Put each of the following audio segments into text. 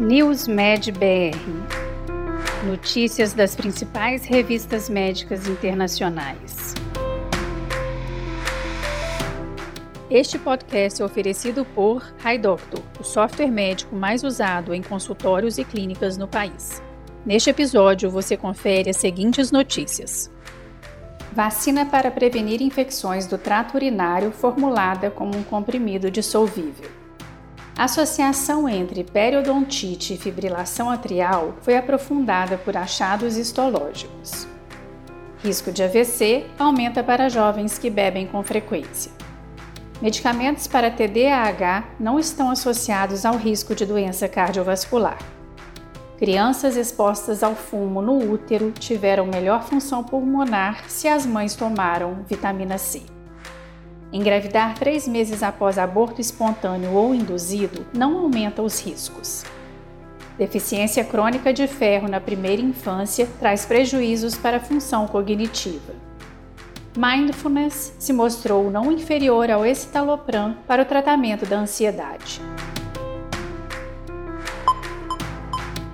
NewsMed BR Notícias das principais revistas médicas internacionais. Este podcast é oferecido por HiDoctor, o software médico mais usado em consultórios e clínicas no país. Neste episódio, você confere as seguintes notícias. Vacina para prevenir infecções do trato urinário formulada como um comprimido dissolvível. A associação entre periodontite e fibrilação atrial foi aprofundada por achados histológicos. Risco de AVC aumenta para jovens que bebem com frequência. Medicamentos para TDAH não estão associados ao risco de doença cardiovascular. Crianças expostas ao fumo no útero tiveram melhor função pulmonar se as mães tomaram vitamina C. Engravidar três meses após aborto espontâneo ou induzido não aumenta os riscos. Deficiência crônica de ferro na primeira infância traz prejuízos para a função cognitiva. Mindfulness se mostrou não inferior ao escitalopram para o tratamento da ansiedade.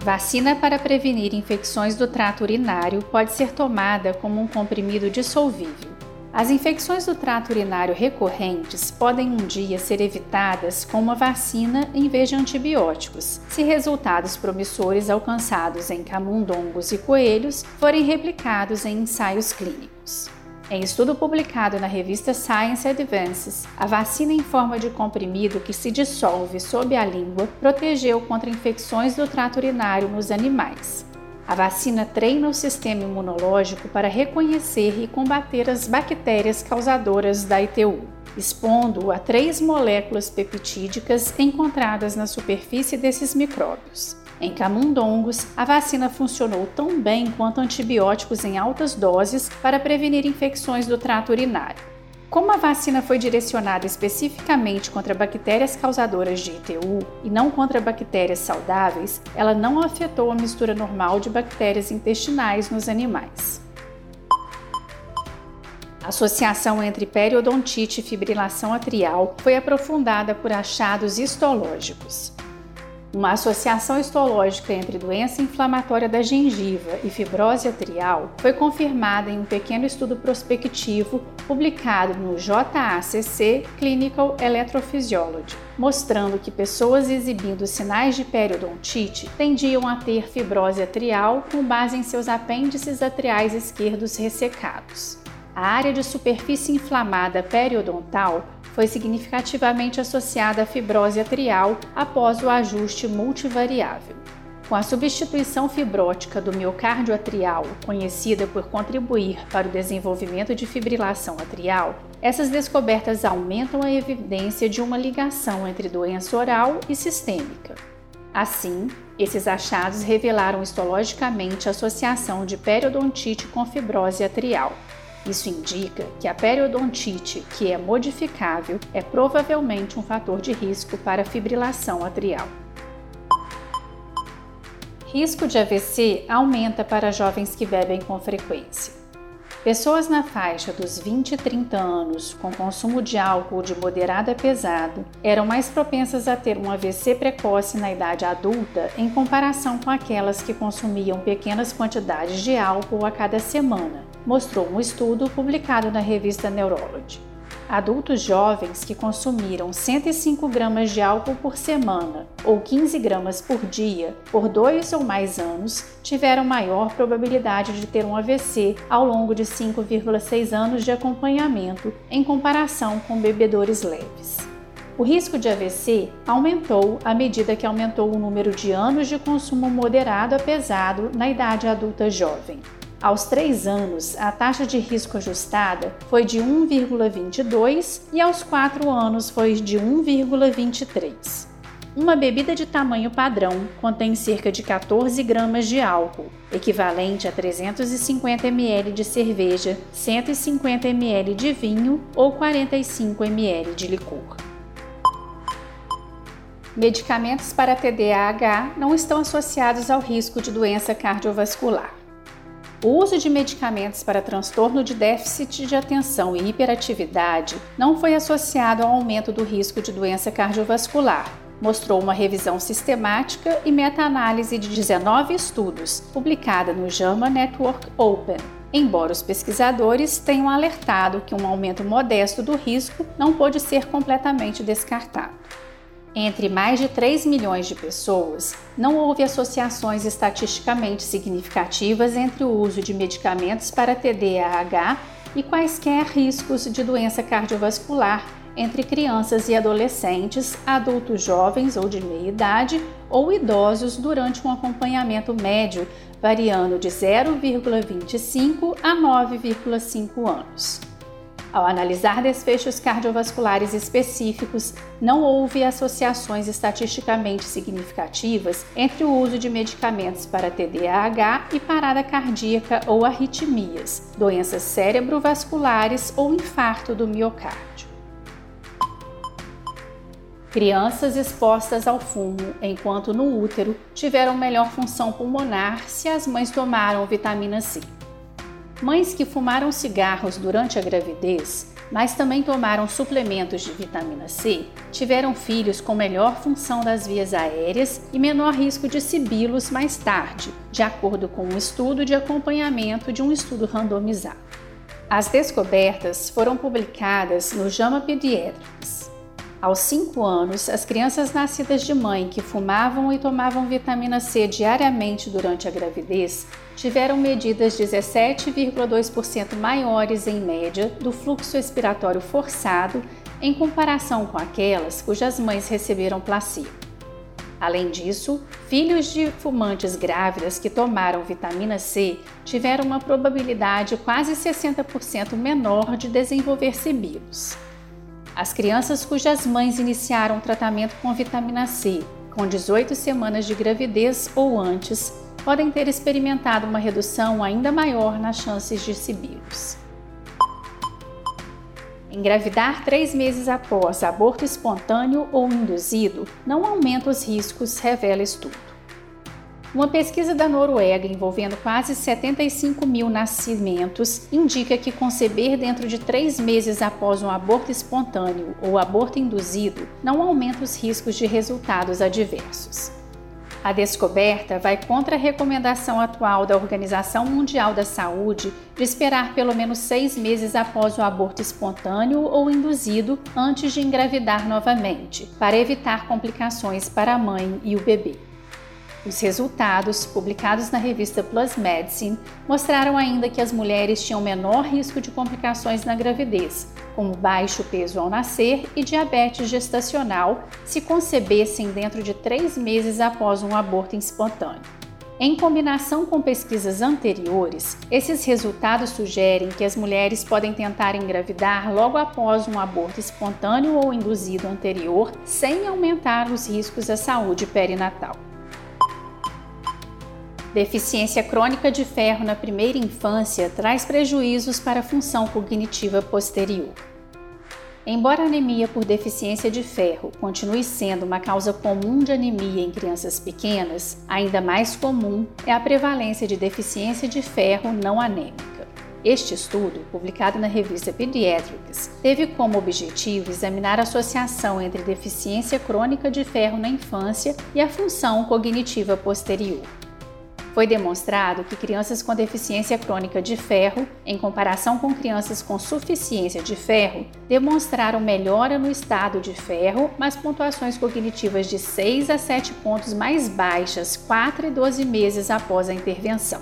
Vacina para prevenir infecções do trato urinário pode ser tomada como um comprimido dissolvível. As infecções do trato urinário recorrentes podem um dia ser evitadas com uma vacina em vez de antibióticos, se resultados promissores alcançados em camundongos e coelhos forem replicados em ensaios clínicos. Em estudo publicado na revista Science Advances, a vacina em forma de comprimido que se dissolve sob a língua protegeu contra infecções do trato urinário nos animais. A vacina treina o sistema imunológico para reconhecer e combater as bactérias causadoras da ITU, expondo-o a três moléculas peptídicas encontradas na superfície desses micróbios. Em camundongos, a vacina funcionou tão bem quanto antibióticos em altas doses para prevenir infecções do trato urinário. Como a vacina foi direcionada especificamente contra bactérias causadoras de ITU e não contra bactérias saudáveis, ela não afetou a mistura normal de bactérias intestinais nos animais. A associação entre periodontite e fibrilação atrial foi aprofundada por achados histológicos. Uma associação histológica entre doença inflamatória da gengiva e fibrose atrial foi confirmada em um pequeno estudo prospectivo publicado no JACC Clinical Electrophysiology, mostrando que pessoas exibindo sinais de periodontite tendiam a ter fibrose atrial com base em seus apêndices atriais esquerdos ressecados. A área de superfície inflamada periodontal foi significativamente associada à fibrose atrial após o ajuste multivariável. Com a substituição fibrótica do miocárdio atrial, conhecida por contribuir para o desenvolvimento de fibrilação atrial, essas descobertas aumentam a evidência de uma ligação entre doença oral e sistêmica. Assim, esses achados revelaram histologicamente a associação de periodontite com fibrose atrial, isso indica que a periodontite, que é modificável, é provavelmente um fator de risco para fibrilação atrial. Risco de AVC aumenta para jovens que bebem com frequência. Pessoas na faixa dos 20 e 30 anos com consumo de álcool de moderado a pesado eram mais propensas a ter um AVC precoce na idade adulta em comparação com aquelas que consumiam pequenas quantidades de álcool a cada semana, mostrou um estudo publicado na revista Neurology. Adultos jovens que consumiram 105 gramas de álcool por semana ou 15 gramas por dia por dois ou mais anos tiveram maior probabilidade de ter um AVC ao longo de 5,6 anos de acompanhamento em comparação com bebedores leves. O risco de AVC aumentou à medida que aumentou o número de anos de consumo moderado a pesado na idade adulta jovem. Aos 3 anos, a taxa de risco ajustada foi de 1,22 e aos 4 anos foi de 1,23. Uma bebida de tamanho padrão contém cerca de 14 gramas de álcool, equivalente a 350 ml de cerveja, 150 ml de vinho ou 45 ml de licor. Medicamentos para TDAH não estão associados ao risco de doença cardiovascular. O uso de medicamentos para transtorno de déficit de atenção e hiperatividade não foi associado ao aumento do risco de doença cardiovascular, mostrou uma revisão sistemática e meta-análise de 19 estudos, publicada no JAMA Network Open. Embora os pesquisadores tenham alertado que um aumento modesto do risco não pode ser completamente descartado. Entre mais de 3 milhões de pessoas, não houve associações estatisticamente significativas entre o uso de medicamentos para TDAH e quaisquer riscos de doença cardiovascular entre crianças e adolescentes, adultos jovens ou de meia idade ou idosos durante um acompanhamento médio variando de 0,25 a 9,5 anos. Ao analisar desfechos cardiovasculares específicos, não houve associações estatisticamente significativas entre o uso de medicamentos para TDAH e parada cardíaca ou arritmias, doenças cerebrovasculares ou infarto do miocárdio. Crianças expostas ao fumo enquanto no útero tiveram melhor função pulmonar se as mães tomaram vitamina C. Mães que fumaram cigarros durante a gravidez, mas também tomaram suplementos de vitamina C, tiveram filhos com melhor função das vias aéreas e menor risco de sibilos mais tarde, de acordo com um estudo de acompanhamento de um estudo randomizado. As descobertas foram publicadas no JAMA Pediatrics. Aos 5 anos, as crianças nascidas de mãe que fumavam e tomavam vitamina C diariamente durante a gravidez tiveram medidas 17,2% maiores em média do fluxo expiratório forçado em comparação com aquelas cujas mães receberam placebo. Além disso, filhos de fumantes grávidas que tomaram vitamina C tiveram uma probabilidade quase 60% menor de desenvolver sibilos. As crianças cujas mães iniciaram tratamento com vitamina C com 18 semanas de gravidez ou antes podem ter experimentado uma redução ainda maior nas chances de sibilos. Engravidar três meses após aborto espontâneo ou induzido não aumenta os riscos, revela estudo. Uma pesquisa da Noruega envolvendo quase 75 mil nascimentos indica que conceber dentro de três meses após um aborto espontâneo ou aborto induzido não aumenta os riscos de resultados adversos. A descoberta vai contra a recomendação atual da Organização Mundial da Saúde de esperar pelo menos seis meses após o aborto espontâneo ou induzido antes de engravidar novamente, para evitar complicações para a mãe e o bebê. Os resultados, publicados na revista Plus Medicine, mostraram ainda que as mulheres tinham menor risco de complicações na gravidez, como baixo peso ao nascer e diabetes gestacional, se concebessem dentro de três meses após um aborto espontâneo. Em combinação com pesquisas anteriores, esses resultados sugerem que as mulheres podem tentar engravidar logo após um aborto espontâneo ou induzido anterior, sem aumentar os riscos à saúde perinatal. Deficiência crônica de ferro na primeira infância traz prejuízos para a função cognitiva posterior. Embora a anemia por deficiência de ferro continue sendo uma causa comum de anemia em crianças pequenas, ainda mais comum é a prevalência de deficiência de ferro não anêmica. Este estudo, publicado na revista Pediatrics, teve como objetivo examinar a associação entre deficiência crônica de ferro na infância e a função cognitiva posterior. Foi demonstrado que crianças com deficiência crônica de ferro, em comparação com crianças com suficiência de ferro, demonstraram melhora no estado de ferro, mas pontuações cognitivas de 6 a 7 pontos mais baixas 4 e 12 meses após a intervenção.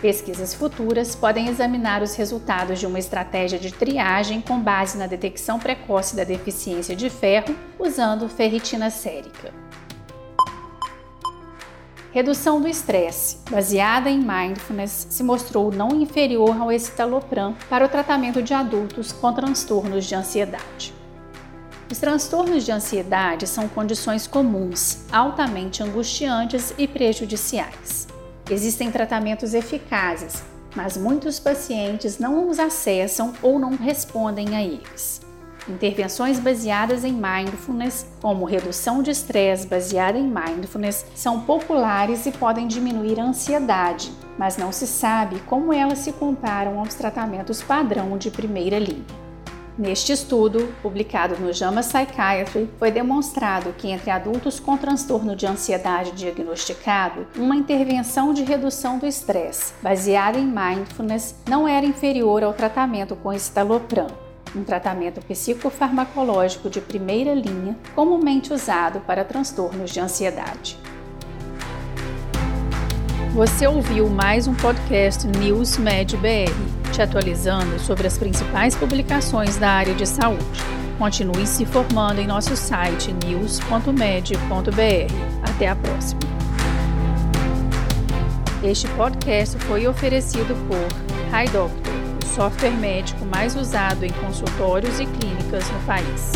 Pesquisas futuras podem examinar os resultados de uma estratégia de triagem com base na detecção precoce da deficiência de ferro usando ferritina sérica. Redução do estresse, baseada em mindfulness, se mostrou não inferior ao escitalopram para o tratamento de adultos com transtornos de ansiedade. Os transtornos de ansiedade são condições comuns, altamente angustiantes e prejudiciais. Existem tratamentos eficazes, mas muitos pacientes não os acessam ou não respondem a eles. Intervenções baseadas em mindfulness, como redução de estresse baseada em mindfulness, são populares e podem diminuir a ansiedade, mas não se sabe como elas se comparam aos tratamentos padrão de primeira linha. Neste estudo, publicado no JAMA Psychiatry, foi demonstrado que entre adultos com transtorno de ansiedade diagnosticado, uma intervenção de redução do estresse, baseada em mindfulness, não era inferior ao tratamento com estalopram, um tratamento psicofarmacológico de primeira linha comumente usado para transtornos de ansiedade. Você ouviu mais um podcast News Med BR te atualizando sobre as principais publicações da área de saúde. Continue se informando em nosso site news.med.br. Até a próxima. Este podcast foi oferecido por HiDoctor, o software médico mais usado em consultórios e clínicas no país.